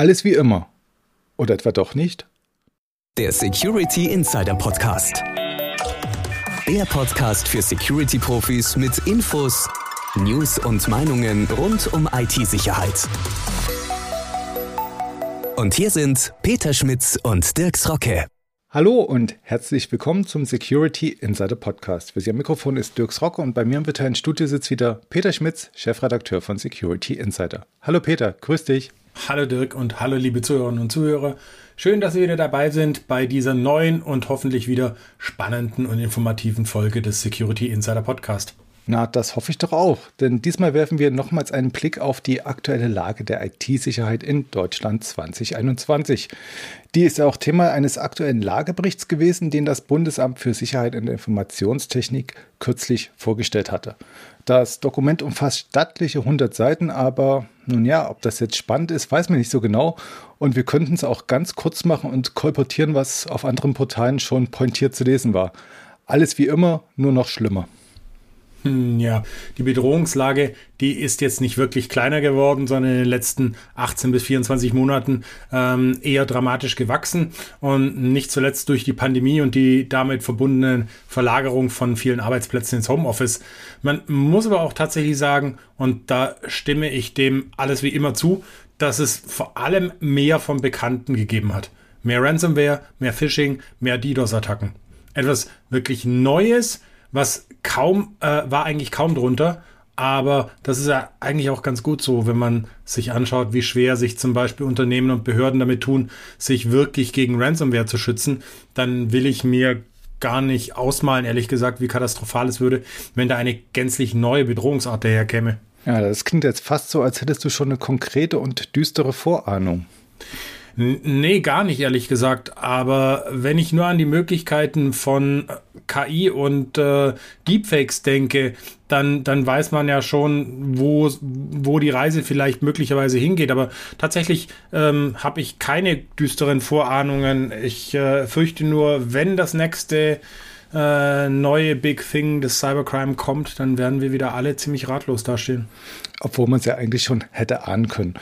Alles wie immer. Oder etwa doch nicht? Der Security Insider Podcast. Der Podcast für Security-Profis mit Infos, News und Meinungen rund um IT-Sicherheit. Und hier sind Peter Schmitz und Dirks Rocke. Hallo und herzlich willkommen zum Security Insider Podcast. Für Sie am Mikrofon ist Dirks Rocke und bei mir im virtuellen Studio sitzt wieder Peter Schmitz, Chefredakteur von Security Insider. Hallo Peter, grüß dich. Hallo Dirk und hallo liebe Zuhörerinnen und Zuhörer. Schön, dass Sie wieder dabei sind bei dieser neuen und hoffentlich wieder spannenden und informativen Folge des Security Insider Podcast. Na, das hoffe ich doch auch, denn diesmal werfen wir nochmals einen Blick auf die aktuelle Lage der IT-Sicherheit in Deutschland 2021. Die ist ja auch Thema eines aktuellen Lageberichts gewesen, den das Bundesamt für Sicherheit in der Informationstechnik kürzlich vorgestellt hatte. Das Dokument umfasst stattliche 100 Seiten, aber nun ja, ob das jetzt spannend ist, weiß man nicht so genau. Und wir könnten es auch ganz kurz machen und kolportieren, was auf anderen Portalen schon pointiert zu lesen war. Alles wie immer, nur noch schlimmer. Hm, ja, die Bedrohungslage, die ist jetzt nicht wirklich kleiner geworden, sondern in den letzten 18 bis 24 Monaten ähm, eher dramatisch gewachsen und nicht zuletzt durch die Pandemie und die damit verbundene Verlagerung von vielen Arbeitsplätzen ins Homeoffice. Man muss aber auch tatsächlich sagen, und da stimme ich dem alles wie immer zu, dass es vor allem mehr von Bekannten gegeben hat. Mehr Ransomware, mehr Phishing, mehr DDoS-Attacken. Etwas wirklich Neues, was kaum, äh, war eigentlich kaum drunter. Aber das ist ja eigentlich auch ganz gut so, wenn man sich anschaut, wie schwer sich zum Beispiel Unternehmen und Behörden damit tun, sich wirklich gegen Ransomware zu schützen. Dann will ich mir gar nicht ausmalen, ehrlich gesagt, wie katastrophal es würde, wenn da eine gänzlich neue Bedrohungsart daherkäme. Ja, das klingt jetzt fast so, als hättest du schon eine konkrete und düstere Vorahnung. Nee, gar nicht, ehrlich gesagt. Aber wenn ich nur an die Möglichkeiten von KI und äh, Deepfakes denke, dann, dann weiß man ja schon, wo, wo die Reise vielleicht möglicherweise hingeht. Aber tatsächlich ähm, habe ich keine düsteren Vorahnungen. Ich äh, fürchte nur, wenn das nächste äh, neue Big Thing des Cybercrime kommt, dann werden wir wieder alle ziemlich ratlos dastehen. Obwohl man es ja eigentlich schon hätte ahnen können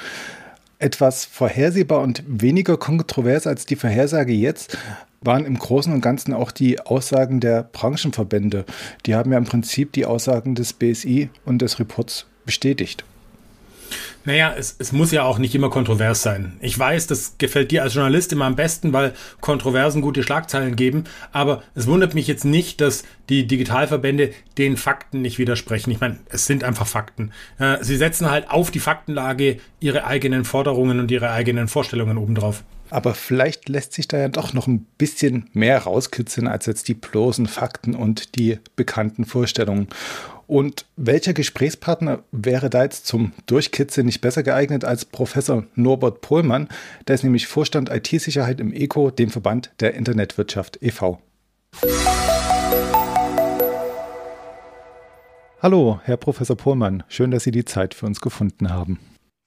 etwas vorhersehbar und weniger kontrovers als die Vorhersage jetzt waren im Großen und Ganzen auch die Aussagen der Branchenverbände. Die haben ja im Prinzip die Aussagen des BSI und des Reports bestätigt. Naja, es, es muss ja auch nicht immer kontrovers sein. Ich weiß, das gefällt dir als Journalist immer am besten, weil Kontroversen gute Schlagzeilen geben. Aber es wundert mich jetzt nicht, dass die Digitalverbände den Fakten nicht widersprechen. Ich meine, es sind einfach Fakten. Äh, sie setzen halt auf die Faktenlage ihre eigenen Forderungen und ihre eigenen Vorstellungen obendrauf. Aber vielleicht lässt sich da ja doch noch ein bisschen mehr rauskitzeln als jetzt die bloßen Fakten und die bekannten Vorstellungen. Und welcher Gesprächspartner wäre da jetzt zum Durchkitzeln nicht besser geeignet als Professor Norbert Pohlmann? Der ist nämlich Vorstand IT-Sicherheit im ECO, dem Verband der Internetwirtschaft e.V. Hallo, Herr Professor Pohlmann. Schön, dass Sie die Zeit für uns gefunden haben.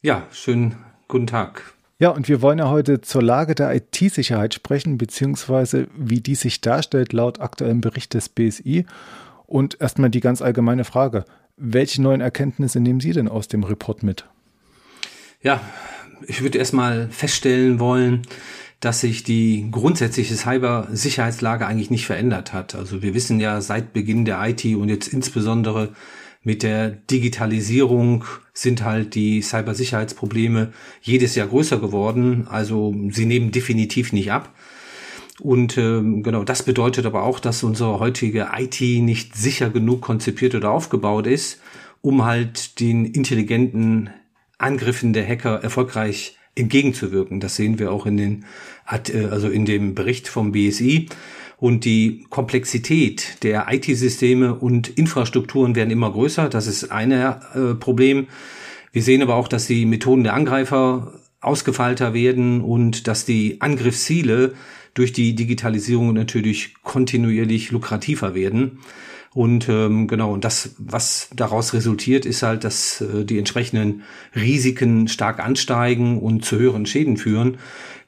Ja, schönen guten Tag. Ja, und wir wollen ja heute zur Lage der IT-Sicherheit sprechen, beziehungsweise wie die sich darstellt laut aktuellem Bericht des BSI. Und erstmal die ganz allgemeine Frage. Welche neuen Erkenntnisse nehmen Sie denn aus dem Report mit? Ja, ich würde erstmal feststellen wollen, dass sich die grundsätzliche Cybersicherheitslage eigentlich nicht verändert hat. Also wir wissen ja seit Beginn der IT und jetzt insbesondere mit der Digitalisierung sind halt die Cybersicherheitsprobleme jedes Jahr größer geworden. Also sie nehmen definitiv nicht ab. Und ähm, genau, das bedeutet aber auch, dass unsere heutige IT nicht sicher genug konzipiert oder aufgebaut ist, um halt den intelligenten Angriffen der Hacker erfolgreich entgegenzuwirken. Das sehen wir auch in den, äh, also in dem Bericht vom BSI. Und die Komplexität der IT-Systeme und Infrastrukturen werden immer größer. Das ist ein äh, Problem. Wir sehen aber auch, dass die Methoden der Angreifer ausgefeilter werden und dass die Angriffsziele durch die Digitalisierung natürlich kontinuierlich lukrativer werden. Und ähm, genau, und das, was daraus resultiert, ist halt, dass äh, die entsprechenden Risiken stark ansteigen und zu höheren Schäden führen.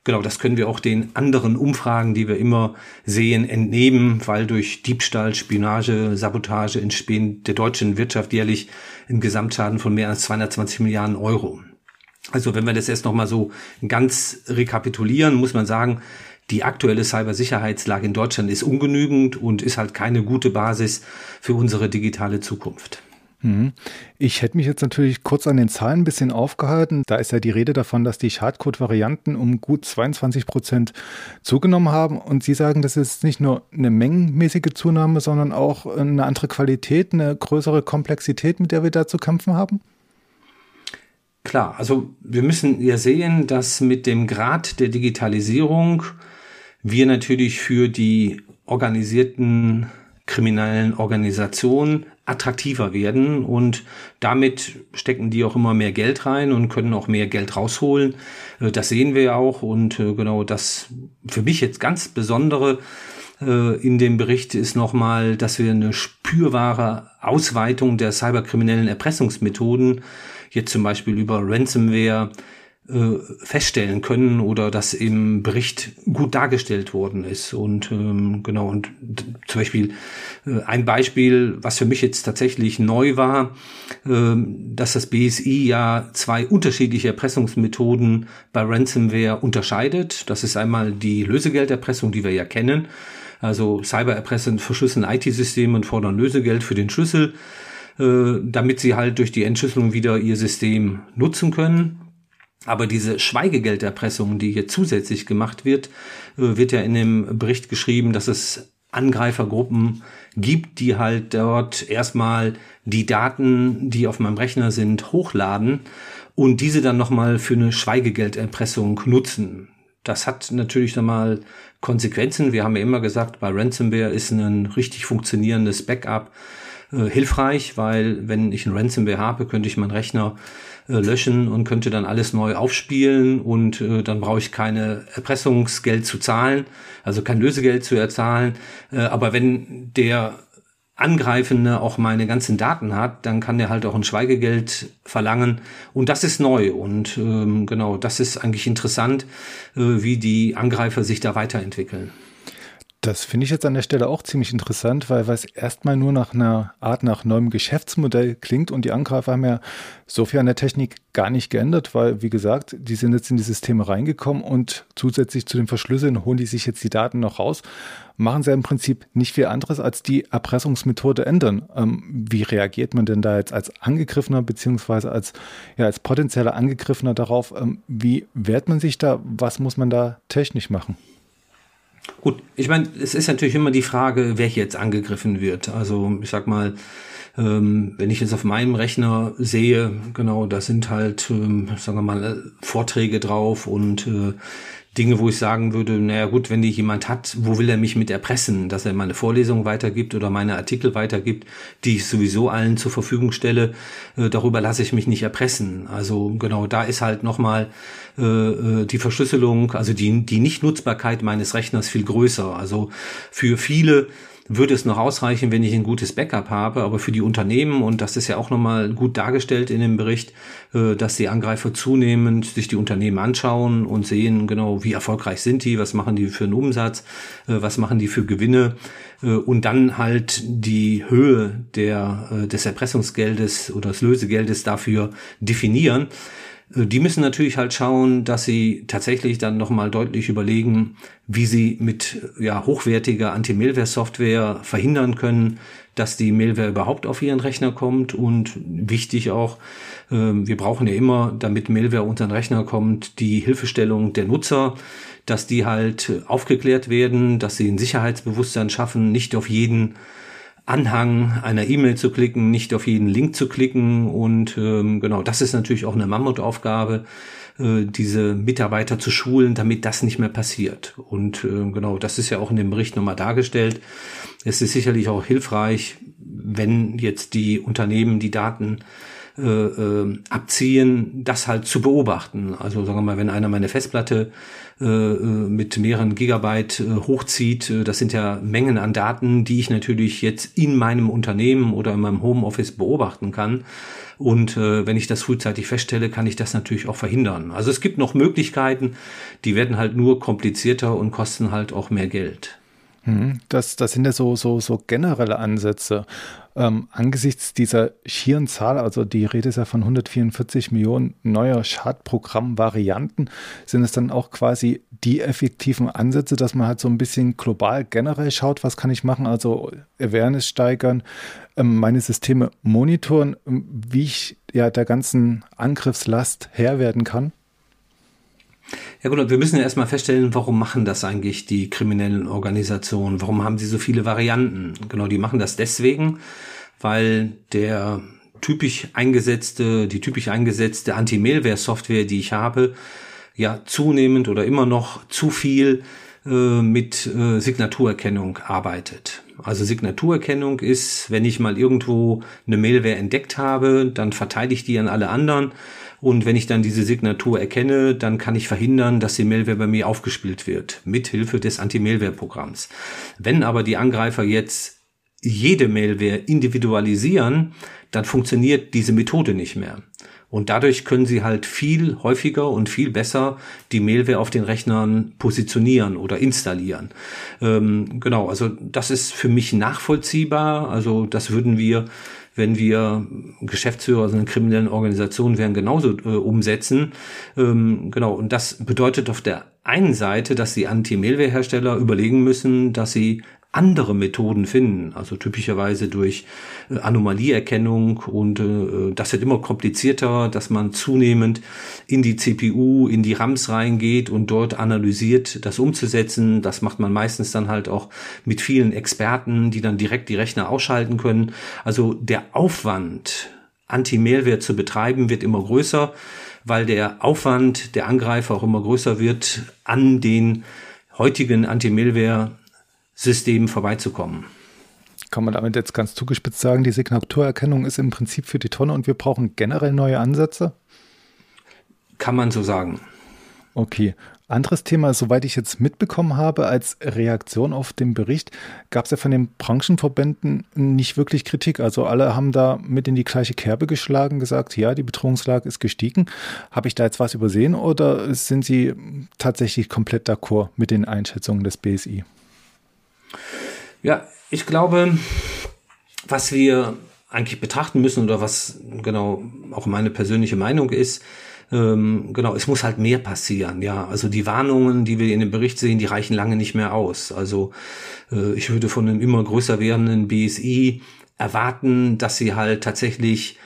Genau, das können wir auch den anderen Umfragen, die wir immer sehen, entnehmen, weil durch Diebstahl, Spionage, Sabotage entstehen der deutschen Wirtschaft jährlich ein Gesamtschaden von mehr als 220 Milliarden Euro. Also wenn wir das jetzt nochmal so ganz rekapitulieren, muss man sagen, die aktuelle Cybersicherheitslage in Deutschland ist ungenügend und ist halt keine gute Basis für unsere digitale Zukunft. Mhm. Ich hätte mich jetzt natürlich kurz an den Zahlen ein bisschen aufgehalten. Da ist ja die Rede davon, dass die Schadcode-Varianten um gut 22 Prozent zugenommen haben. Und Sie sagen, das ist nicht nur eine mengenmäßige Zunahme, sondern auch eine andere Qualität, eine größere Komplexität, mit der wir da zu kämpfen haben? Klar, also wir müssen ja sehen, dass mit dem Grad der Digitalisierung wir natürlich für die organisierten kriminellen Organisationen attraktiver werden und damit stecken die auch immer mehr Geld rein und können auch mehr Geld rausholen. Äh, das sehen wir ja auch und äh, genau das für mich jetzt ganz besondere äh, in dem Bericht ist nochmal, dass wir eine spürbare Ausweitung der cyberkriminellen Erpressungsmethoden, jetzt zum Beispiel über Ransomware, äh, feststellen können oder das im Bericht gut dargestellt worden ist. Und ähm, genau, und zum Beispiel äh, ein Beispiel, was für mich jetzt tatsächlich neu war, äh, dass das BSI ja zwei unterschiedliche Erpressungsmethoden bei Ransomware unterscheidet. Das ist einmal die Lösegelderpressung, die wir ja kennen. Also Cybererpressen verschlüsseln IT-Systeme und fordern Lösegeld für den Schlüssel, äh, damit sie halt durch die Entschlüsselung wieder ihr System nutzen können. Aber diese Schweigegelderpressung, die hier zusätzlich gemacht wird, äh, wird ja in dem Bericht geschrieben, dass es Angreifergruppen gibt, die halt dort erstmal die Daten, die auf meinem Rechner sind, hochladen und diese dann nochmal für eine Schweigegelderpressung nutzen. Das hat natürlich nochmal Konsequenzen. Wir haben ja immer gesagt, bei Ransomware ist ein richtig funktionierendes Backup äh, hilfreich, weil wenn ich ein Ransomware habe, könnte ich meinen Rechner äh, löschen und könnte dann alles neu aufspielen und äh, dann brauche ich keine Erpressungsgeld zu zahlen, also kein Lösegeld zu erzahlen. Äh, aber wenn der Angreifende auch meine ganzen Daten hat, dann kann der halt auch ein Schweigegeld verlangen. Und das ist neu. Und ähm, genau, das ist eigentlich interessant, äh, wie die Angreifer sich da weiterentwickeln. Das finde ich jetzt an der Stelle auch ziemlich interessant, weil es erstmal nur nach einer Art nach neuem Geschäftsmodell klingt und die Angreifer haben ja so viel an der Technik gar nicht geändert, weil, wie gesagt, die sind jetzt in die Systeme reingekommen und zusätzlich zu den Verschlüsseln holen die sich jetzt die Daten noch raus, machen sie im Prinzip nicht viel anderes als die Erpressungsmethode ändern. Ähm, wie reagiert man denn da jetzt als Angegriffener beziehungsweise als, ja, als potenzieller Angegriffener darauf? Ähm, wie wehrt man sich da? Was muss man da technisch machen? Gut, ich meine, es ist natürlich immer die Frage, wer jetzt angegriffen wird. Also ich sag mal, ähm, wenn ich jetzt auf meinem Rechner sehe, genau, da sind halt, ähm, sagen wir mal, Vorträge drauf und äh, Dinge, wo ich sagen würde, naja gut, wenn die jemand hat, wo will er mich mit erpressen, dass er meine Vorlesung weitergibt oder meine Artikel weitergibt, die ich sowieso allen zur Verfügung stelle, äh, darüber lasse ich mich nicht erpressen. Also genau, da ist halt nochmal äh, äh, die Verschlüsselung, also die, die Nichtnutzbarkeit meines Rechners viel größer. Also für viele würde es noch ausreichen, wenn ich ein gutes Backup habe, aber für die Unternehmen, und das ist ja auch nochmal gut dargestellt in dem Bericht, äh, dass die Angreifer zunehmend sich die Unternehmen anschauen und sehen genau, wie erfolgreich sind die, was machen die für einen Umsatz, äh, was machen die für Gewinne äh, und dann halt die Höhe der, des Erpressungsgeldes oder des Lösegeldes dafür definieren. Äh, die müssen natürlich halt schauen, dass sie tatsächlich dann nochmal deutlich überlegen, wie sie mit ja, hochwertiger Anti-Malware-Software verhindern können, dass die Malware überhaupt auf ihren Rechner kommt. Und wichtig auch, äh, wir brauchen ja immer, damit Malware unter den Rechner kommt, die Hilfestellung der Nutzer, dass die halt aufgeklärt werden, dass sie ein Sicherheitsbewusstsein schaffen, nicht auf jeden Anhang einer E-Mail zu klicken, nicht auf jeden Link zu klicken. Und ähm, genau, das ist natürlich auch eine Mammutaufgabe, äh, diese Mitarbeiter zu schulen, damit das nicht mehr passiert. Und äh, genau, das ist ja auch in dem Bericht nochmal dargestellt. Es ist sicherlich auch hilfreich, wenn jetzt die Unternehmen die Daten äh, äh, abziehen, das halt zu beobachten. Also sagen wir mal, wenn einer meine Festplatte mit mehreren Gigabyte äh, hochzieht. Äh, das sind ja Mengen an Daten, die ich natürlich jetzt in meinem Unternehmen oder in meinem Homeoffice beobachten kann. Und äh, wenn ich das frühzeitig feststelle, kann ich das natürlich auch verhindern. Also es gibt noch Möglichkeiten, die werden halt nur komplizierter und kosten halt auch mehr Geld. Hm, das, das sind ja so, so, so generelle Ansätze. Ähm, angesichts dieser schieren Zahl, also die Rede ist ja von 144 Millionen neuer Schadprogrammvarianten, sind es dann auch quasi die effektiven Ansätze, dass man halt so ein bisschen global generell schaut, was kann ich machen, also Awareness steigern, ähm, meine Systeme monitoren, ähm, wie ich ja der ganzen Angriffslast Herr werden kann? Ja gut, wir müssen ja erstmal feststellen, warum machen das eigentlich die kriminellen Organisationen? Warum haben sie so viele Varianten? Genau, die machen das deswegen, weil der typisch eingesetzte, die typisch eingesetzte Anti-Mailware-Software, die ich habe, ja zunehmend oder immer noch zu viel äh, mit äh, Signaturerkennung arbeitet. Also Signaturerkennung ist, wenn ich mal irgendwo eine Mailware entdeckt habe, dann verteile ich die an alle anderen und wenn ich dann diese Signatur erkenne, dann kann ich verhindern, dass die Mailware bei mir aufgespielt wird, mit Hilfe des Anti-Mailware-Programms. Wenn aber die Angreifer jetzt jede Mailware individualisieren, dann funktioniert diese Methode nicht mehr. Und dadurch können sie halt viel häufiger und viel besser die Mailware auf den Rechnern positionieren oder installieren. Ähm, genau, also das ist für mich nachvollziehbar. Also das würden wir wenn wir Geschäftsführer so einer kriminellen Organisation wären, genauso äh, umsetzen. Ähm, genau, und das bedeutet auf der einen Seite, dass die Anti-Mailware-Hersteller überlegen müssen, dass sie andere Methoden finden, also typischerweise durch äh, Anomalieerkennung und äh, das wird immer komplizierter, dass man zunehmend in die CPU, in die RAMs reingeht und dort analysiert, das umzusetzen. Das macht man meistens dann halt auch mit vielen Experten, die dann direkt die Rechner ausschalten können. Also der Aufwand, Anti-Mailware zu betreiben, wird immer größer, weil der Aufwand der Angreifer auch immer größer wird, an den heutigen Anti-Mailware Systemen vorbeizukommen. Kann man damit jetzt ganz zugespitzt sagen, die Signaturerkennung ist im Prinzip für die Tonne und wir brauchen generell neue Ansätze? Kann man so sagen. Okay. Anderes Thema, soweit ich jetzt mitbekommen habe, als Reaktion auf den Bericht, gab es ja von den Branchenverbänden nicht wirklich Kritik. Also alle haben da mit in die gleiche Kerbe geschlagen, gesagt, ja, die Bedrohungslage ist gestiegen. Habe ich da jetzt was übersehen oder sind Sie tatsächlich komplett d'accord mit den Einschätzungen des BSI? Ja, ich glaube, was wir eigentlich betrachten müssen oder was genau auch meine persönliche Meinung ist, ähm, genau, es muss halt mehr passieren, ja. Also die Warnungen, die wir in dem Bericht sehen, die reichen lange nicht mehr aus. Also äh, ich würde von einem immer größer werdenden BSI erwarten, dass sie halt tatsächlich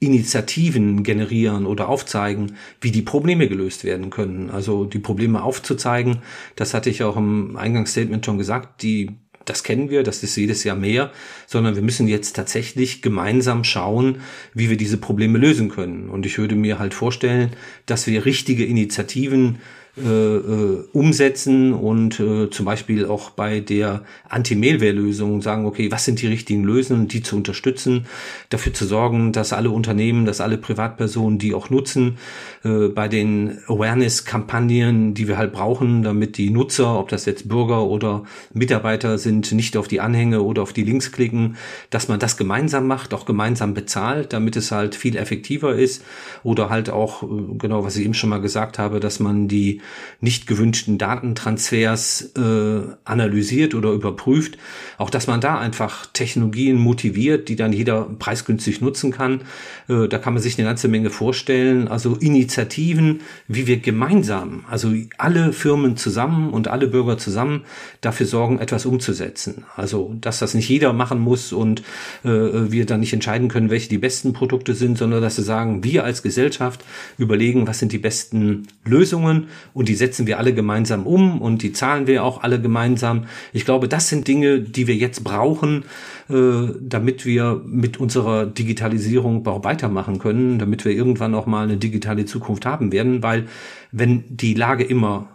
Initiativen generieren oder aufzeigen, wie die Probleme gelöst werden können. Also die Probleme aufzuzeigen, das hatte ich auch im Eingangsstatement schon gesagt, die das kennen wir, das ist jedes Jahr mehr, sondern wir müssen jetzt tatsächlich gemeinsam schauen, wie wir diese Probleme lösen können. Und ich würde mir halt vorstellen, dass wir richtige Initiativen äh, äh, umsetzen und äh, zum Beispiel auch bei der Anti-Mailware-Lösung sagen, okay, was sind die richtigen Lösungen, die zu unterstützen, dafür zu sorgen, dass alle Unternehmen, dass alle Privatpersonen die auch nutzen, äh, bei den Awareness-Kampagnen, die wir halt brauchen, damit die Nutzer, ob das jetzt Bürger oder Mitarbeiter sind, nicht auf die Anhänge oder auf die Links klicken, dass man das gemeinsam macht, auch gemeinsam bezahlt, damit es halt viel effektiver ist. Oder halt auch, äh, genau was ich eben schon mal gesagt habe, dass man die nicht gewünschten Datentransfers äh, analysiert oder überprüft. Auch dass man da einfach Technologien motiviert, die dann jeder preisgünstig nutzen kann. Äh, da kann man sich eine ganze Menge vorstellen. Also Initiativen, wie wir gemeinsam, also alle Firmen zusammen und alle Bürger zusammen dafür sorgen, etwas umzusetzen. Also dass das nicht jeder machen muss und äh, wir dann nicht entscheiden können, welche die besten Produkte sind, sondern dass sie sagen, wir als Gesellschaft überlegen, was sind die besten Lösungen und die setzen wir alle gemeinsam um und die zahlen wir auch alle gemeinsam. Ich glaube, das sind Dinge, die wir jetzt brauchen, äh, damit wir mit unserer Digitalisierung auch weitermachen können, damit wir irgendwann auch mal eine digitale Zukunft haben werden, weil wenn die Lage immer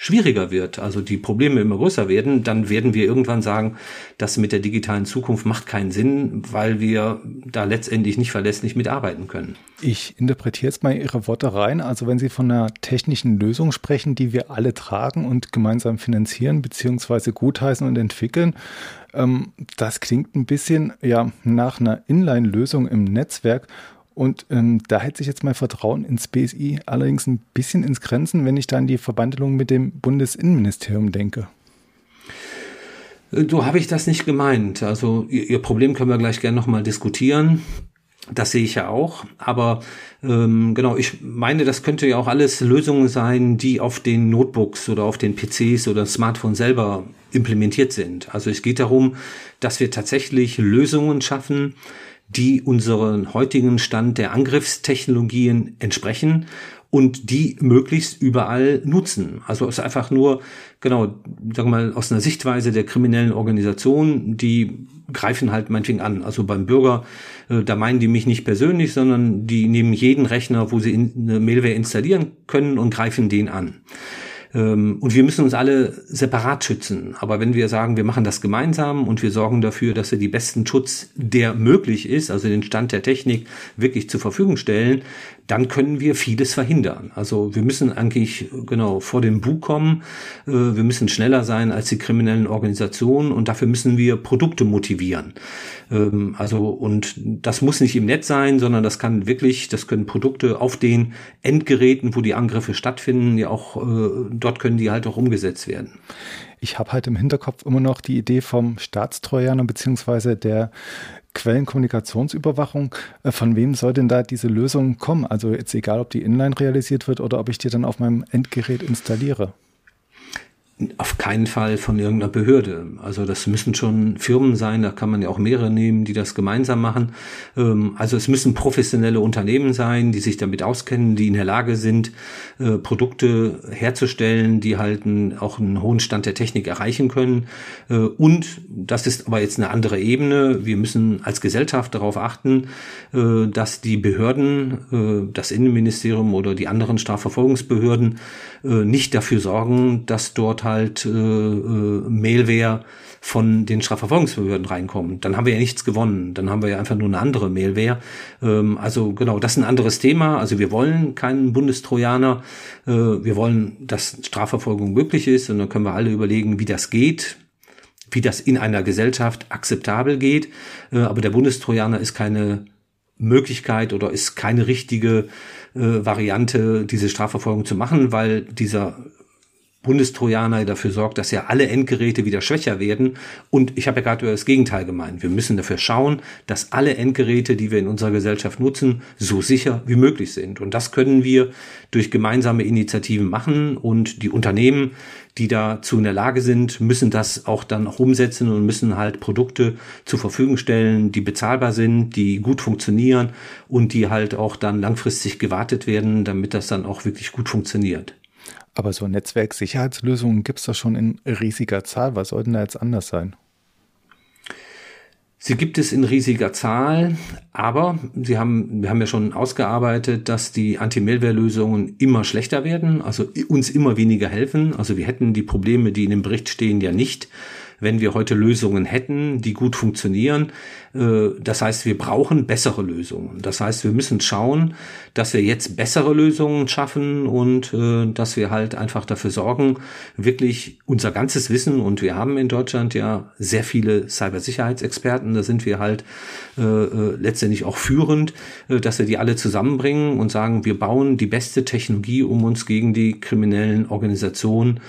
schwieriger wird, also die Probleme immer größer werden, dann werden wir irgendwann sagen, das mit der digitalen Zukunft macht keinen Sinn, weil wir da letztendlich nicht verlässlich mitarbeiten können. Ich interpretiere jetzt mal Ihre Worte rein. Also wenn Sie von einer technischen Lösung sprechen, die wir alle tragen und gemeinsam finanzieren beziehungsweise gutheißen und entwickeln, ähm, das klingt ein bisschen ja nach einer Inline-Lösung im Netzwerk und ähm, da hält sich jetzt mein Vertrauen ins BSI allerdings ein bisschen ins Grenzen, wenn ich da an die Verbandelung mit dem Bundesinnenministerium denke. So habe ich das nicht gemeint. Also Ihr, Ihr Problem können wir gleich gerne nochmal diskutieren. Das sehe ich ja auch. Aber ähm, genau, ich meine, das könnte ja auch alles Lösungen sein, die auf den Notebooks oder auf den PCs oder Smartphones selber implementiert sind. Also es geht darum, dass wir tatsächlich Lösungen schaffen, die unseren heutigen Stand der Angriffstechnologien entsprechen und die möglichst überall nutzen. Also es ist einfach nur, genau, sagen wir mal, aus einer Sichtweise der kriminellen Organisation, die greifen halt meinetwegen an. Also beim Bürger, äh, da meinen die mich nicht persönlich, sondern die nehmen jeden Rechner, wo sie in, eine Mailware installieren können und greifen den an. Ähm, und wir müssen uns alle separat schützen. Aber wenn wir sagen, wir machen das gemeinsam und wir sorgen dafür, dass wir die besten Schutz, der möglich ist, also den Stand der Technik wirklich zur Verfügung stellen, dann können wir vieles verhindern. Also wir müssen eigentlich genau vor dem Bug kommen. Äh, wir müssen schneller sein als die kriminellen Organisationen und dafür müssen wir Produkte motivieren. Ähm, also und das muss nicht im Netz sein, sondern das kann wirklich, das können Produkte auf den Endgeräten, wo die Angriffe stattfinden, ja auch äh, dort können die halt auch umgesetzt werden. Ich habe halt im Hinterkopf immer noch die Idee vom Staatstrojaner beziehungsweise der Quellenkommunikationsüberwachung. Äh, von wem soll denn da diese Lösung kommen? Also jetzt egal, ob die inline realisiert wird oder ob ich die dann auf meinem Endgerät installiere auf keinen Fall von irgendeiner Behörde. Also das müssen schon Firmen sein, da kann man ja auch mehrere nehmen, die das gemeinsam machen. Ähm, also es müssen professionelle Unternehmen sein, die sich damit auskennen, die in der Lage sind, äh, Produkte herzustellen, die halt auch einen hohen Stand der Technik erreichen können. Äh, und das ist aber jetzt eine andere Ebene. Wir müssen als Gesellschaft darauf achten, äh, dass die Behörden, das Innenministerium oder die anderen Strafverfolgungsbehörden nicht dafür sorgen, dass dort halt äh, äh, Mailware von den Strafverfolgungsbehörden reinkommen. Dann haben wir ja nichts gewonnen. Dann haben wir ja einfach nur eine andere Mailware. Ähm, also genau, das ist ein anderes Thema. Also wir wollen keinen Bundestrojaner. Äh, wir wollen, dass Strafverfolgung möglich ist. Und dann können wir alle überlegen, wie das geht wie das in einer Gesellschaft akzeptabel geht. Äh, aber der Bundestrojaner ist keine Möglichkeit oder ist keine richtige äh, Variante, diese Strafverfolgung zu machen, weil dieser Bundestrojaner dafür sorgt, dass ja alle Endgeräte wieder schwächer werden. Und ich habe ja gerade über das Gegenteil gemeint. Wir müssen dafür schauen, dass alle Endgeräte, die wir in unserer Gesellschaft nutzen, so sicher wie möglich sind. Und das können wir durch gemeinsame Initiativen machen. Und die Unternehmen, die dazu in der Lage sind, müssen das auch dann auch umsetzen und müssen halt Produkte zur Verfügung stellen, die bezahlbar sind, die gut funktionieren und die halt auch dann langfristig gewartet werden, damit das dann auch wirklich gut funktioniert. Aber so Netzwerksicherheitslösungen gibt es doch schon in riesiger Zahl. Was soll denn da jetzt anders sein? Sie gibt es in riesiger Zahl, aber Sie haben, wir haben ja schon ausgearbeitet, dass die Anti-Malware-Lösungen immer schlechter werden, also uns immer weniger helfen. Also wir hätten die Probleme, die in dem Bericht stehen, ja nicht, wenn wir heute Lösungen hätten, die gut funktionieren. Äh, das heißt, wir brauchen bessere Lösungen. Das heißt, wir müssen schauen, dass wir jetzt bessere Lösungen schaffen und äh, dass wir halt einfach dafür sorgen, wirklich unser ganzes Wissen und wir haben in Deutschland ja sehr viele Cybersicherheitsexperten, da sind wir halt äh, letztendlich auch führend, dass wir die alle zusammenbringen und sagen, wir bauen die beste Technologie, um uns gegen die kriminellen Organisationen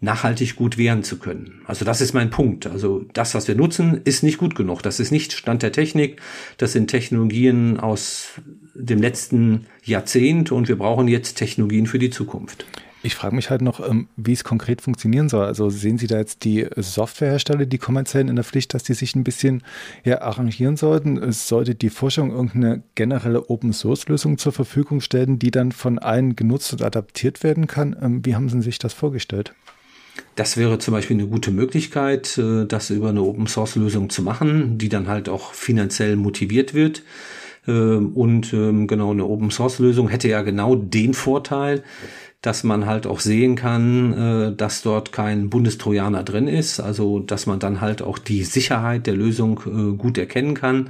nachhaltig gut wehren zu können. Also das ist mein Punkt. Also das, was wir nutzen, ist nicht gut genug. Das ist nicht Stand der Technik. Das sind Technologien aus dem letzten Jahrzehnt und wir brauchen jetzt Technologien für die Zukunft. Ich frage mich halt noch, ähm, wie es konkret funktionieren soll. Also sehen Sie da jetzt die Softwarehersteller, die kommerziellen in der Pflicht, dass die sich ein bisschen ja, arrangieren sollten? Sollte die Forschung irgendeine generelle Open-Source-Lösung zur Verfügung stellen, die dann von allen genutzt und adaptiert werden kann. Ähm, wie haben Sie sich das vorgestellt? Das wäre zum Beispiel eine gute Möglichkeit, äh, das über eine Open Source Lösung zu machen, die dann halt auch finanziell motiviert wird. Ähm, und ähm, genau eine Open Source Lösung hätte ja genau den Vorteil, dass man halt auch sehen kann, äh, dass dort kein Bundestrojaner drin ist, also dass man dann halt auch die Sicherheit der Lösung äh, gut erkennen kann.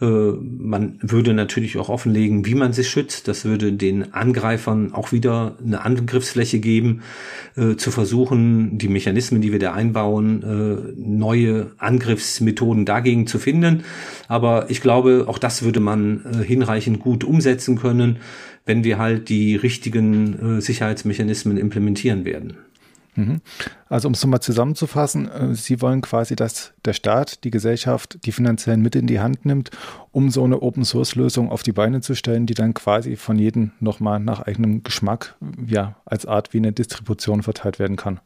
Äh, man würde natürlich auch offenlegen, wie man sich schützt. Das würde den Angreifern auch wieder eine Angriffsfläche geben, zu versuchen, die Mechanismen, die wir da einbauen, neue Angriffsmethoden dagegen zu finden. Aber ich glaube, auch das würde man hinreichend gut umsetzen können wenn wir halt die richtigen äh, Sicherheitsmechanismen implementieren werden. Mhm. Also um es nochmal zusammenzufassen, äh, Sie wollen quasi, dass der Staat, die Gesellschaft die finanziellen Mittel in die Hand nimmt, um so eine Open-Source-Lösung auf die Beine zu stellen, die dann quasi von jedem nochmal nach eigenem Geschmack ja, als Art wie eine Distribution verteilt werden kann.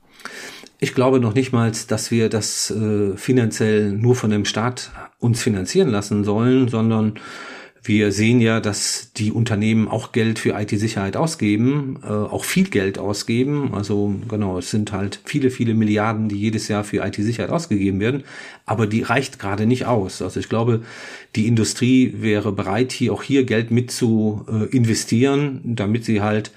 Ich glaube noch nicht mal, dass wir das äh, finanziell nur von dem Staat uns finanzieren lassen sollen, sondern wir sehen ja, dass die Unternehmen auch Geld für IT-Sicherheit ausgeben, äh, auch viel Geld ausgeben. Also genau, es sind halt viele, viele Milliarden, die jedes Jahr für IT-Sicherheit ausgegeben werden. Aber die reicht gerade nicht aus. Also ich glaube, die Industrie wäre bereit, hier auch hier Geld mit zu äh, investieren, damit sie halt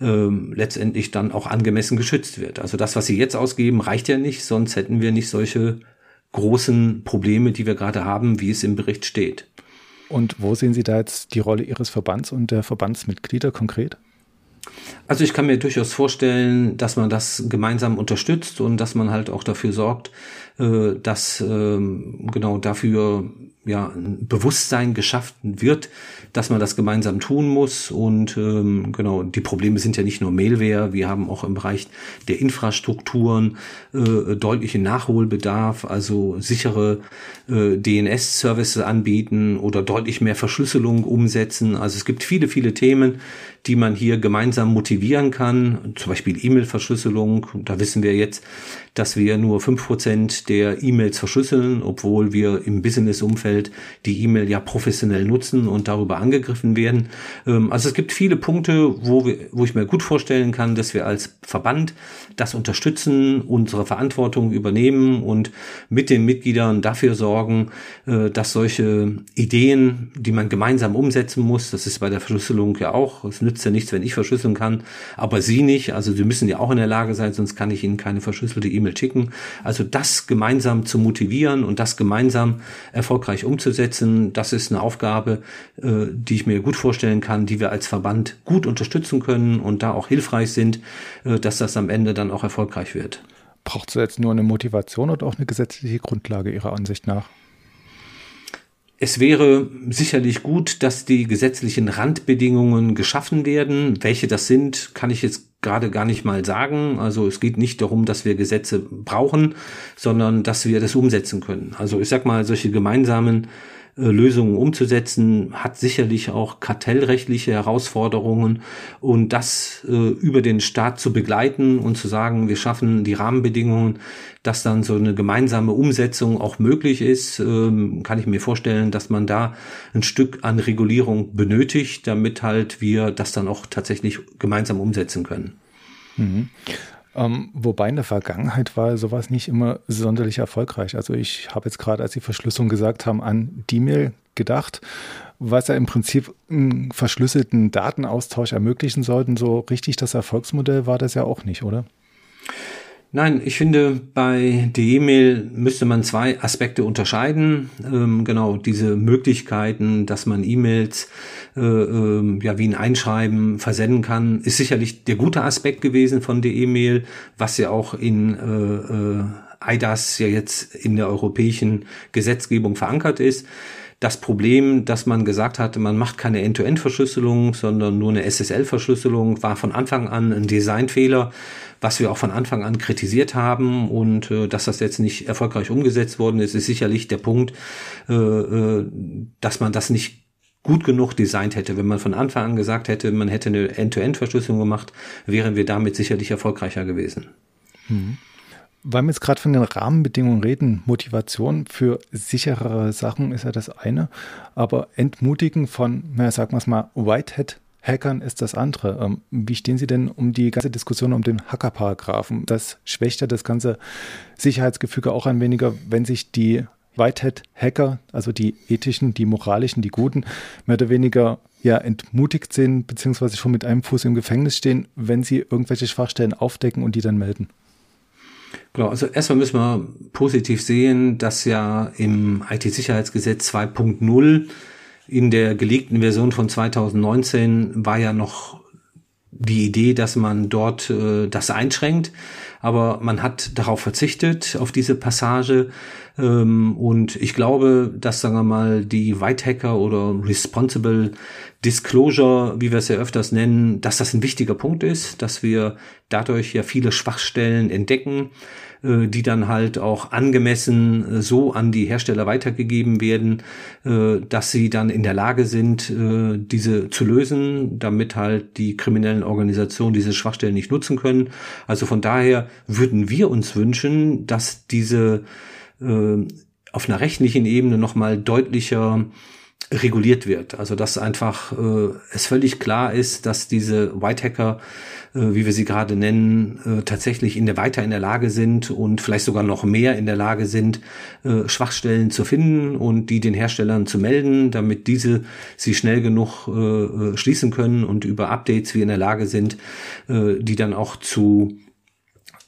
ähm, letztendlich dann auch angemessen geschützt wird. Also das, was sie jetzt ausgeben, reicht ja nicht, sonst hätten wir nicht solche großen Probleme, die wir gerade haben, wie es im Bericht steht. Und wo sehen Sie da jetzt die Rolle Ihres Verbands und der Verbandsmitglieder konkret? Also ich kann mir durchaus vorstellen, dass man das gemeinsam unterstützt und dass man halt auch dafür sorgt, äh, dass ähm, genau dafür ja ein Bewusstsein geschaffen wird, dass man das gemeinsam tun muss. Und ähm, genau, die Probleme sind ja nicht nur Mailware, wir haben auch im Bereich der Infrastrukturen äh, deutlichen Nachholbedarf, also sichere äh, DNS-Services anbieten oder deutlich mehr Verschlüsselung umsetzen. Also es gibt viele, viele Themen, die man hier gemeinsam motivieren kann. Zum Beispiel E-Mail-Verschlüsselung. Da wissen wir jetzt, dass wir nur fünf Prozent der E-Mails verschlüsseln, obwohl wir im Business-Umfeld die E-Mail ja professionell nutzen und darüber angegriffen werden. Ähm, also es gibt viele Punkte, wo, wir, wo ich mir gut vorstellen kann, dass wir als Verband das unterstützen, unsere Verantwortung übernehmen und mit den Mitgliedern dafür sorgen, äh, dass solche Ideen, die man gemeinsam umsetzen muss, das ist bei der Verschlüsselung ja auch, es nützt ja nichts, wenn ich verschlüsseln kann, aber Sie nicht, also Sie müssen ja auch in der Lage sein, sonst kann ich Ihnen keine verschlüsselte E-Mail schicken. Also das gemeinsam zu motivieren und das gemeinsam erfolgreich umzusetzen, das ist eine Aufgabe, äh, die ich mir gut vorstellen kann, die wir als Verband gut unterstützen können und da auch hilfreich sind, äh, dass das am Ende dann auch erfolgreich wird. Braucht es jetzt nur eine Motivation oder auch eine gesetzliche Grundlage Ihrer Ansicht nach? Es wäre sicherlich gut, dass die gesetzlichen Randbedingungen geschaffen werden. Welche das sind, kann ich jetzt gerade gar nicht mal sagen. Also es geht nicht darum, dass wir Gesetze brauchen, sondern dass wir das umsetzen können. Also ich sag mal, solche gemeinsamen Lösungen umzusetzen, hat sicherlich auch kartellrechtliche Herausforderungen und das äh, über den Staat zu begleiten und zu sagen, wir schaffen die Rahmenbedingungen, dass dann so eine gemeinsame Umsetzung auch möglich ist, ähm, kann ich mir vorstellen, dass man da ein Stück an Regulierung benötigt, damit halt wir das dann auch tatsächlich gemeinsam umsetzen können. Mhm. Ähm, wobei in der Vergangenheit war sowas nicht immer sonderlich erfolgreich. Also ich habe jetzt gerade, als Sie Verschlüsselung gesagt haben, an D-Mail gedacht, was ja im Prinzip einen verschlüsselten Datenaustausch ermöglichen sollten. So richtig das Erfolgsmodell war das ja auch nicht, oder? Nein, ich finde, bei der E-Mail müsste man zwei Aspekte unterscheiden. Ähm, genau, diese Möglichkeiten, dass man E-Mails äh, äh, ja wie ein Einschreiben versenden kann, ist sicherlich der gute Aspekt gewesen von der E-Mail, was ja auch in äh, äh, IDAS ja jetzt in der europäischen Gesetzgebung verankert ist. Das Problem, dass man gesagt hatte, man macht keine End-to-End-Verschlüsselung, sondern nur eine SSL-Verschlüsselung, war von Anfang an ein Designfehler was wir auch von Anfang an kritisiert haben und äh, dass das jetzt nicht erfolgreich umgesetzt worden ist, ist sicherlich der Punkt, äh, äh, dass man das nicht gut genug designt hätte. Wenn man von Anfang an gesagt hätte, man hätte eine End-to-End-Verschlüsselung gemacht, wären wir damit sicherlich erfolgreicher gewesen. Mhm. Weil wir jetzt gerade von den Rahmenbedingungen reden, Motivation für sicherere Sachen ist ja das eine, aber Entmutigen von, na, sagen wir es mal, Whitehead Hackern ist das andere. Ähm, wie stehen Sie denn um die ganze Diskussion um den Hacker-Paragraphen? Das schwächt ja das ganze Sicherheitsgefüge auch ein weniger, wenn sich die Whitehead-Hacker, also die ethischen, die moralischen, die guten, mehr oder weniger ja entmutigt sind, beziehungsweise schon mit einem Fuß im Gefängnis stehen, wenn sie irgendwelche Schwachstellen aufdecken und die dann melden. Genau, also erstmal müssen wir positiv sehen, dass ja im IT-Sicherheitsgesetz 2.0 in der gelegten Version von 2019 war ja noch die Idee, dass man dort äh, das einschränkt, aber man hat darauf verzichtet, auf diese Passage. Ähm, und ich glaube, dass, sagen wir mal, die White Hacker oder Responsible Disclosure, wie wir es ja öfters nennen, dass das ein wichtiger Punkt ist, dass wir dadurch ja viele Schwachstellen entdecken, die dann halt auch angemessen äh, so an die Hersteller weitergegeben werden, äh, dass sie dann in der Lage sind, äh, diese zu lösen, damit halt die kriminellen Organisationen diese Schwachstellen nicht nutzen können. Also von daher würden wir uns wünschen, dass diese äh, auf einer rechtlichen Ebene nochmal deutlicher reguliert wird. Also dass einfach äh, es völlig klar ist, dass diese White Hacker, äh, wie wir sie gerade nennen, äh, tatsächlich in der weiter in der Lage sind und vielleicht sogar noch mehr in der Lage sind, äh, Schwachstellen zu finden und die den Herstellern zu melden, damit diese sie schnell genug äh, äh schließen können und über Updates wir in der Lage sind, äh, die dann auch zu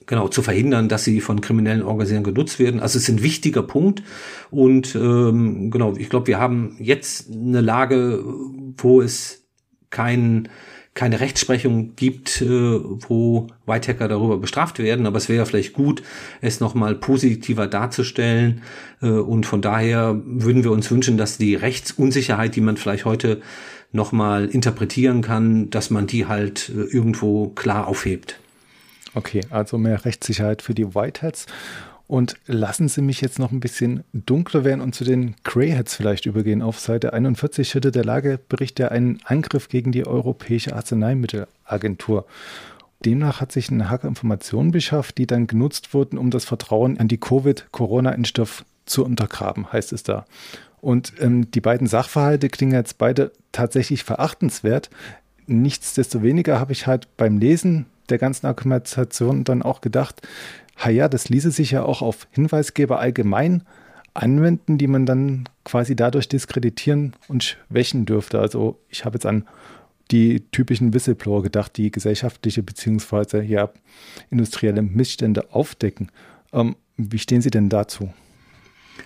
genau zu verhindern, dass sie von kriminellen Organisationen genutzt werden. Also es ist ein wichtiger Punkt und ähm, genau, ich glaube, wir haben jetzt eine Lage, wo es kein keine Rechtsprechung gibt, äh, wo White Hacker darüber bestraft werden, aber es wäre vielleicht gut, es nochmal positiver darzustellen äh, und von daher würden wir uns wünschen, dass die Rechtsunsicherheit, die man vielleicht heute nochmal interpretieren kann, dass man die halt äh, irgendwo klar aufhebt. Okay, also mehr Rechtssicherheit für die Whiteheads. Und lassen Sie mich jetzt noch ein bisschen dunkler werden und zu den Greyheads vielleicht übergehen. Auf Seite 41 schüttet der Lagebericht ja einen Angriff gegen die Europäische Arzneimittelagentur. Demnach hat sich ein Hacker Informationen beschafft, die dann genutzt wurden, um das Vertrauen an die Covid-Corona-Impfstoff zu untergraben, heißt es da. Und ähm, die beiden Sachverhalte klingen jetzt beide tatsächlich verachtenswert. Nichtsdestoweniger habe ich halt beim Lesen der ganzen Argumentation dann auch gedacht, ja, das ließe sich ja auch auf Hinweisgeber allgemein anwenden, die man dann quasi dadurch diskreditieren und schwächen dürfte. Also ich habe jetzt an die typischen Whistleblower gedacht, die gesellschaftliche bzw. ja industrielle Missstände aufdecken. Ähm, wie stehen Sie denn dazu?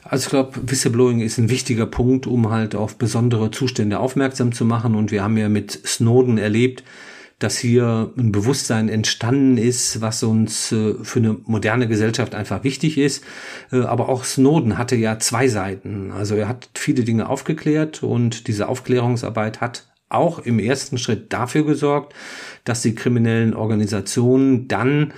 Also ich glaube, Whistleblowing ist ein wichtiger Punkt, um halt auf besondere Zustände aufmerksam zu machen. Und wir haben ja mit Snowden erlebt, dass hier ein Bewusstsein entstanden ist, was uns äh, für eine moderne Gesellschaft einfach wichtig ist. Äh, aber auch Snowden hatte ja zwei Seiten. Also er hat viele Dinge aufgeklärt und diese Aufklärungsarbeit hat auch im ersten Schritt dafür gesorgt, dass die kriminellen Organisationen dann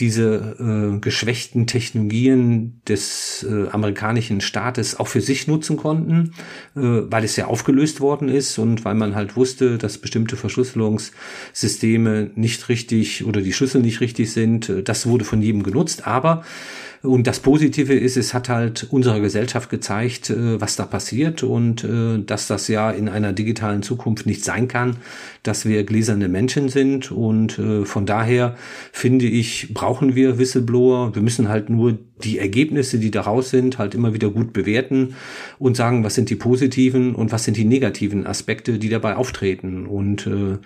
diese äh, geschwächten Technologien des äh, amerikanischen Staates auch für sich nutzen konnten, äh, weil es ja aufgelöst worden ist und weil man halt wusste, dass bestimmte Verschlüsselungssysteme nicht richtig oder die Schlüssel nicht richtig sind. Äh, das wurde von jedem genutzt, aber und das Positive ist, es hat halt unserer Gesellschaft gezeigt, äh, was da passiert und äh, dass das ja in einer digitalen Zukunft nicht sein kann, dass wir gläserne Menschen sind. Und äh, von daher finde ich, brauchen wir Whistleblower. Wir müssen halt nur die Ergebnisse, die daraus sind, halt immer wieder gut bewerten und sagen, was sind die positiven und was sind die negativen Aspekte, die dabei auftreten. Und äh,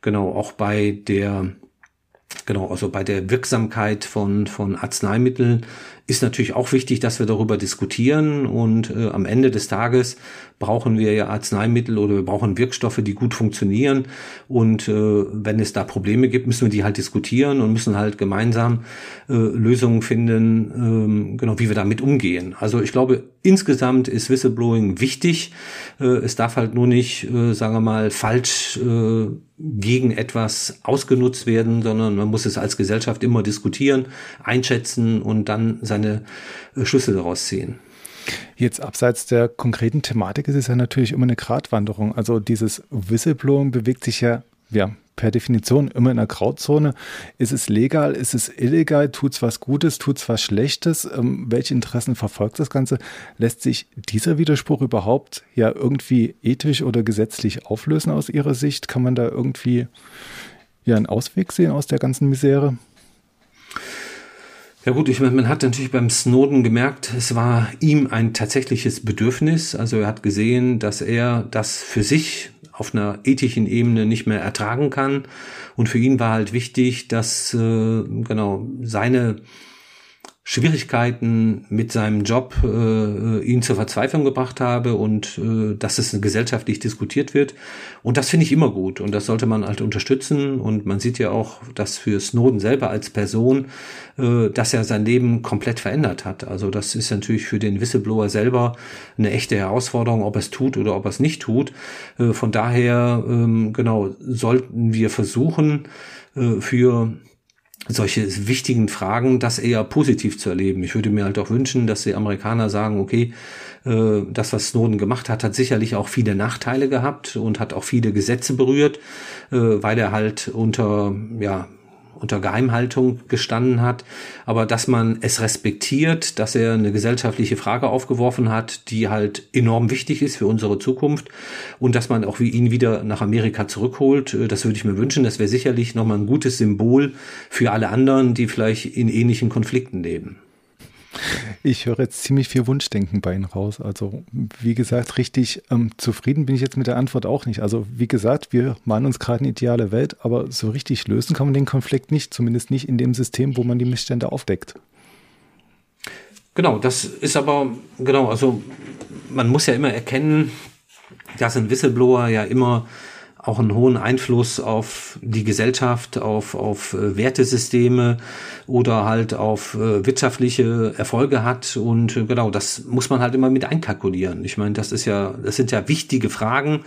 genau auch bei der Genau, also bei der Wirksamkeit von, von Arzneimitteln ist natürlich auch wichtig, dass wir darüber diskutieren und äh, am Ende des Tages brauchen wir ja Arzneimittel oder wir brauchen Wirkstoffe, die gut funktionieren und äh, wenn es da Probleme gibt, müssen wir die halt diskutieren und müssen halt gemeinsam äh, Lösungen finden, ähm, genau wie wir damit umgehen. Also ich glaube, insgesamt ist Whistleblowing wichtig. Äh, es darf halt nur nicht, äh, sagen wir mal, falsch äh, gegen etwas ausgenutzt werden, sondern man muss es als Gesellschaft immer diskutieren, einschätzen und dann seine äh, Schlüsse daraus ziehen. Jetzt abseits der konkreten Thematik ist es ja natürlich immer eine Gratwanderung. Also dieses Whistleblowing bewegt sich ja, ja per Definition immer in der Grauzone. Ist es legal? Ist es illegal? Tut es was Gutes? Tut es was Schlechtes? Ähm, welche Interessen verfolgt das Ganze? Lässt sich dieser Widerspruch überhaupt ja irgendwie ethisch oder gesetzlich auflösen aus Ihrer Sicht? Kann man da irgendwie ja einen Ausweg sehen aus der ganzen Misere? Ja gut, ich meine, man hat natürlich beim Snowden gemerkt, es war ihm ein tatsächliches Bedürfnis. Also er hat gesehen, dass er das für sich auf einer ethischen Ebene nicht mehr ertragen kann. Und für ihn war halt wichtig, dass äh, genau seine Schwierigkeiten mit seinem Job äh, ihn zur Verzweiflung gebracht habe und äh, dass es gesellschaftlich diskutiert wird. Und das finde ich immer gut und das sollte man halt unterstützen. Und man sieht ja auch, dass für Snowden selber als Person, äh, dass er sein Leben komplett verändert hat. Also das ist natürlich für den Whistleblower selber eine echte Herausforderung, ob er es tut oder ob er es nicht tut. Äh, von daher, ähm, genau, sollten wir versuchen, äh, für solche wichtigen Fragen, das eher positiv zu erleben. Ich würde mir halt auch wünschen, dass die Amerikaner sagen, okay, äh, das, was Snowden gemacht hat, hat sicherlich auch viele Nachteile gehabt und hat auch viele Gesetze berührt, äh, weil er halt unter, ja, unter Geheimhaltung gestanden hat, aber dass man es respektiert, dass er eine gesellschaftliche Frage aufgeworfen hat, die halt enorm wichtig ist für unsere Zukunft und dass man auch wie ihn wieder nach Amerika zurückholt, äh, das würde ich mir wünschen. Das wäre sicherlich nochmal ein gutes Symbol für alle anderen, die vielleicht in ähnlichen Konflikten leben. Ich höre jetzt ziemlich viel Wunschdenken bei Ihnen raus. Also, wie gesagt, richtig ähm, zufrieden bin ich jetzt mit der Antwort auch nicht. Also, wie gesagt, wir malen uns gerade eine ideale Welt, aber so richtig lösen kann man den Konflikt nicht, zumindest nicht in dem System, wo man die Missstände aufdeckt. Genau, das ist aber, genau, also man muss ja immer erkennen, dass ein Whistleblower ja immer auch einen hohen Einfluss auf die Gesellschaft, auf, auf äh, Wertesysteme oder halt auf äh, wirtschaftliche Erfolge hat. Und äh, genau, das muss man halt immer mit einkalkulieren. Ich meine, das ist ja, das sind ja wichtige Fragen.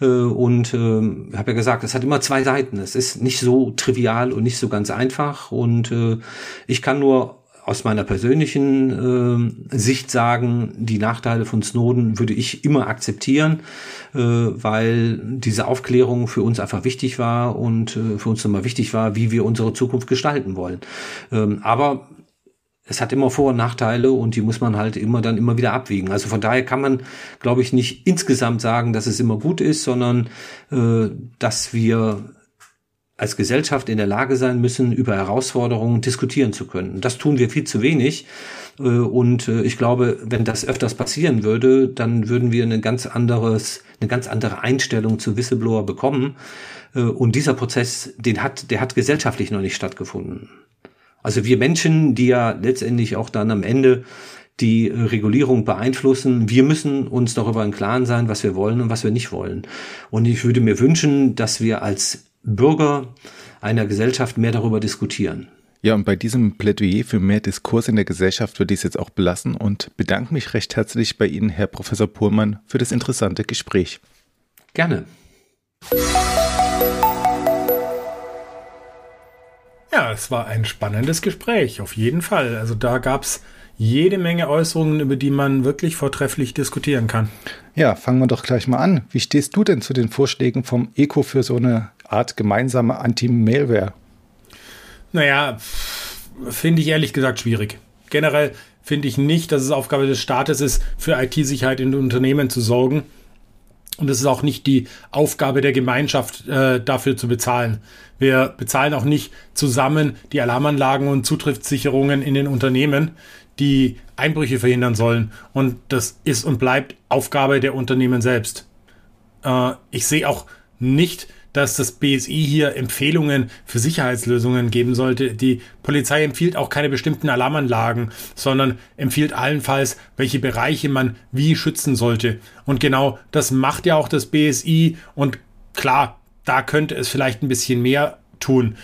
Und äh, ich habe ja gesagt, es hat immer zwei Seiten. Es ist nicht so trivial und nicht so ganz einfach. Und äh, ich kann nur aus meiner persönlichen äh, Sicht sagen, die Nachteile von Snowden würde ich immer akzeptieren, äh, weil diese Aufklärung für uns einfach wichtig war und äh, für uns immer wichtig war, wie wir unsere Zukunft gestalten wollen. Ähm, aber es hat immer Vor- und Nachteile und die muss man halt immer dann immer wieder abwiegen. Also von daher kann man, glaube ich, nicht insgesamt sagen, dass es immer gut ist, sondern äh, dass wir als Gesellschaft in der Lage sein müssen, über Herausforderungen diskutieren zu können. Das tun wir viel zu wenig. Äh, und äh, ich glaube, wenn das öfters passieren würde, dann würden wir eine ganz anderes, eine ganz andere Einstellung zu Whistleblower bekommen. Äh, und dieser Prozess, den hat, der hat gesellschaftlich noch nicht stattgefunden. Also wir Menschen, die ja letztendlich auch dann am Ende die Regulierung beeinflussen. Wir müssen uns darüber im Klaren sein, was wir wollen und was wir nicht wollen. Und ich würde mir wünschen, dass wir als Bürger einer Gesellschaft mehr darüber diskutieren. Ja, und bei diesem Plädoyer für mehr Diskurs in der Gesellschaft würde ich es jetzt auch belassen und bedanke mich recht herzlich bei Ihnen, Herr Professor Pohlmann, für das interessante Gespräch. Gerne. Ja, es war ein spannendes Gespräch, auf jeden Fall. Also da gab es jede Menge Äußerungen, über die man wirklich vortrefflich diskutieren kann. Ja, fangen wir doch gleich mal an. Wie stehst du denn zu den Vorschlägen vom ECO für so eine Art gemeinsame Anti-Malware? Naja, finde ich ehrlich gesagt schwierig. Generell finde ich nicht, dass es Aufgabe des Staates ist, für IT-Sicherheit in Unternehmen zu sorgen. Und es ist auch nicht die Aufgabe der Gemeinschaft, äh, dafür zu bezahlen. Wir bezahlen auch nicht zusammen die Alarmanlagen und Zutrittssicherungen in den Unternehmen, die Einbrüche verhindern sollen. Und das ist und bleibt Aufgabe der Unternehmen selbst. Äh, ich sehe auch nicht, dass das BSI hier Empfehlungen für Sicherheitslösungen geben sollte. Die Polizei empfiehlt auch keine bestimmten Alarmanlagen, sondern empfiehlt allenfalls, welche Bereiche man wie schützen sollte. Und genau das macht ja auch das BSI. Und klar, da könnte es vielleicht ein bisschen mehr tun.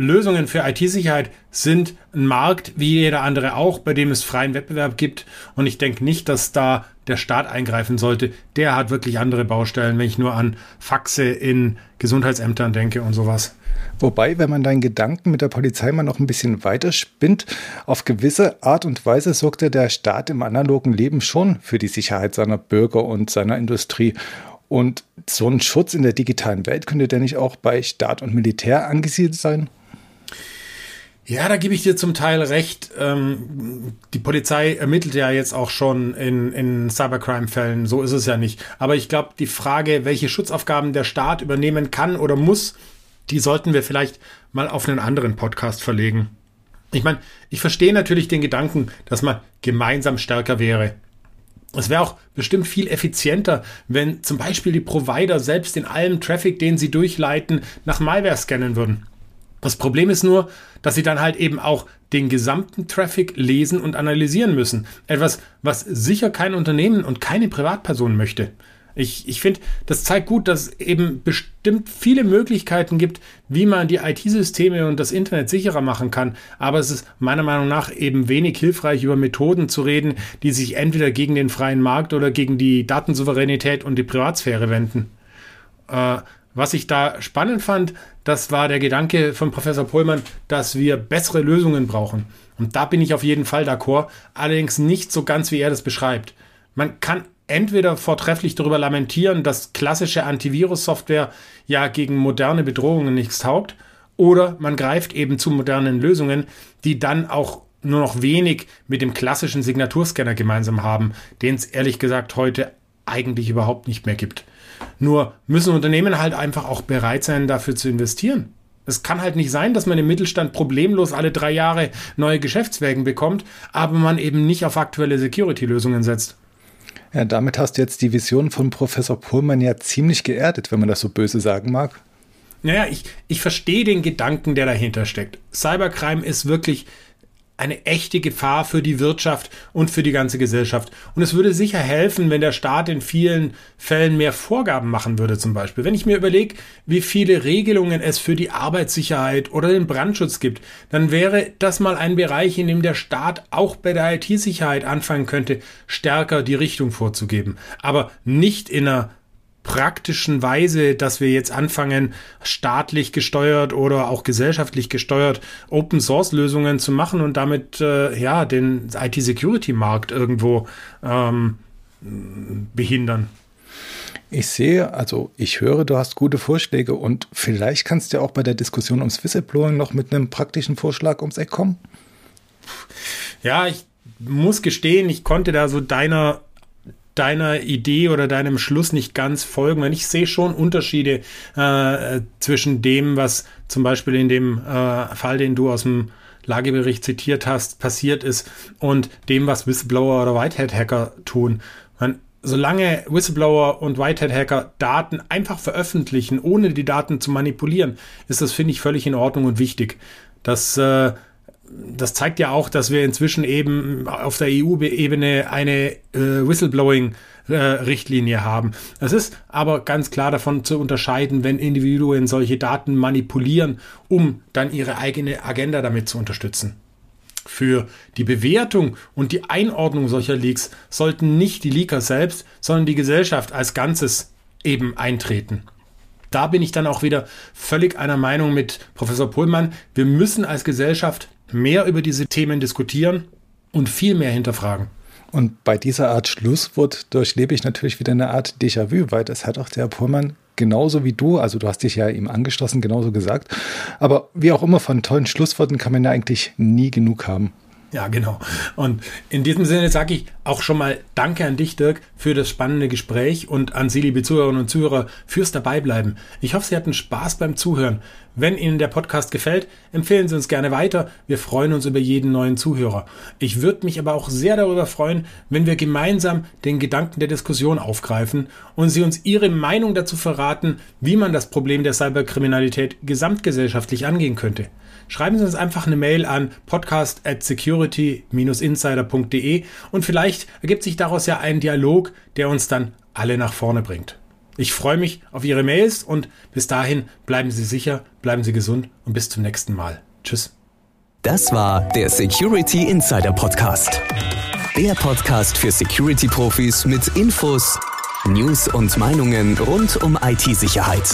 Lösungen für IT-Sicherheit sind ein Markt wie jeder andere auch, bei dem es freien Wettbewerb gibt. Und ich denke nicht, dass da der Staat eingreifen sollte. Der hat wirklich andere Baustellen, wenn ich nur an Faxe in Gesundheitsämtern denke und sowas. Wobei, wenn man deinen Gedanken mit der Polizei mal noch ein bisschen weiter spinnt, auf gewisse Art und Weise sorgte der Staat im analogen Leben schon für die Sicherheit seiner Bürger und seiner Industrie. Und so ein Schutz in der digitalen Welt könnte der nicht auch bei Staat und Militär angesiedelt sein? Ja, da gebe ich dir zum Teil recht. Ähm, die Polizei ermittelt ja jetzt auch schon in, in Cybercrime-Fällen. So ist es ja nicht. Aber ich glaube, die Frage, welche Schutzaufgaben der Staat übernehmen kann oder muss, die sollten wir vielleicht mal auf einen anderen Podcast verlegen. Ich meine, ich verstehe natürlich den Gedanken, dass man gemeinsam stärker wäre. Es wäre auch bestimmt viel effizienter, wenn zum Beispiel die Provider selbst in allem Traffic, den sie durchleiten, nach Malware scannen würden. Das Problem ist nur, dass sie dann halt eben auch den gesamten Traffic lesen und analysieren müssen. Etwas, was sicher kein Unternehmen und keine Privatperson möchte. Ich, ich finde, das zeigt gut, dass es eben bestimmt viele Möglichkeiten gibt, wie man die IT-Systeme und das Internet sicherer machen kann. Aber es ist meiner Meinung nach eben wenig hilfreich, über Methoden zu reden, die sich entweder gegen den freien Markt oder gegen die Datensouveränität und die Privatsphäre wenden. Äh, was ich da spannend fand, das war der Gedanke von Professor Pohlmann, dass wir bessere Lösungen brauchen. Und da bin ich auf jeden Fall d'accord, allerdings nicht so ganz, wie er das beschreibt. Man kann entweder vortrefflich darüber lamentieren, dass klassische Antivirus-Software ja gegen moderne Bedrohungen nichts taugt, oder man greift eben zu modernen Lösungen, die dann auch nur noch wenig mit dem klassischen Signaturscanner gemeinsam haben, den es ehrlich gesagt heute eigentlich überhaupt nicht mehr gibt. Nur müssen Unternehmen halt einfach auch bereit sein, dafür zu investieren. Es kann halt nicht sein, dass man im Mittelstand problemlos alle drei Jahre neue Geschäftswegen bekommt, aber man eben nicht auf aktuelle Security-Lösungen setzt. Ja, damit hast du jetzt die Vision von Professor Pohlmann ja ziemlich geerdet, wenn man das so böse sagen mag. Naja, ich, ich verstehe den Gedanken, der dahinter steckt. Cybercrime ist wirklich eine echte Gefahr für die Wirtschaft und für die ganze Gesellschaft. Und es würde sicher helfen, wenn der Staat in vielen Fällen mehr Vorgaben machen würde, zum Beispiel. Wenn ich mir überlege, wie viele Regelungen es für die Arbeitssicherheit oder den Brandschutz gibt, dann wäre das mal ein Bereich, in dem der Staat auch bei der IT-Sicherheit anfangen könnte, stärker die Richtung vorzugeben. Aber nicht in einer praktischen Weise, dass wir jetzt anfangen, staatlich gesteuert oder auch gesellschaftlich gesteuert Open Source Lösungen zu machen und damit äh, ja den IT-Security-Markt irgendwo ähm, behindern. Ich sehe, also ich höre, du hast gute Vorschläge und vielleicht kannst du ja auch bei der Diskussion ums Whistleblowing noch mit einem praktischen Vorschlag ums Eck kommen. Ja, ich muss gestehen, ich konnte da so deiner deiner Idee oder deinem Schluss nicht ganz folgen. Und ich sehe schon Unterschiede äh, zwischen dem, was zum Beispiel in dem äh, Fall, den du aus dem Lagebericht zitiert hast, passiert ist und dem, was Whistleblower oder Whitehead-Hacker tun. Man, solange Whistleblower und Whitehead-Hacker Daten einfach veröffentlichen, ohne die Daten zu manipulieren, ist das, finde ich, völlig in Ordnung und wichtig. Das äh, das zeigt ja auch, dass wir inzwischen eben auf der EU-Ebene eine äh, Whistleblowing-Richtlinie äh, haben. Es ist aber ganz klar davon zu unterscheiden, wenn Individuen solche Daten manipulieren, um dann ihre eigene Agenda damit zu unterstützen. Für die Bewertung und die Einordnung solcher Leaks sollten nicht die Leaker selbst, sondern die Gesellschaft als Ganzes eben eintreten. Da bin ich dann auch wieder völlig einer Meinung mit Professor Pohlmann. Wir müssen als Gesellschaft mehr über diese Themen diskutieren und viel mehr hinterfragen. Und bei dieser Art Schlusswort durchlebe ich natürlich wieder eine Art Déjà-vu, weil das hat auch der Pullmann genauso wie du, also du hast dich ja ihm angeschlossen, genauso gesagt. Aber wie auch immer, von tollen Schlussworten kann man ja eigentlich nie genug haben. Ja, genau. Und in diesem Sinne sage ich auch schon mal Danke an dich, Dirk, für das spannende Gespräch und an Sie, liebe Zuhörerinnen und Zuhörer, fürs Dabeibleiben. Ich hoffe, Sie hatten Spaß beim Zuhören. Wenn Ihnen der Podcast gefällt, empfehlen Sie uns gerne weiter. Wir freuen uns über jeden neuen Zuhörer. Ich würde mich aber auch sehr darüber freuen, wenn wir gemeinsam den Gedanken der Diskussion aufgreifen und Sie uns Ihre Meinung dazu verraten, wie man das Problem der Cyberkriminalität gesamtgesellschaftlich angehen könnte schreiben Sie uns einfach eine Mail an podcast at security-insider.de und vielleicht ergibt sich daraus ja ein Dialog, der uns dann alle nach vorne bringt. Ich freue mich auf Ihre Mails und bis dahin bleiben Sie sicher, bleiben Sie gesund und bis zum nächsten Mal. Tschüss. Das war der Security Insider Podcast. Der Podcast für Security-Profis mit Infos, News und Meinungen rund um IT-Sicherheit.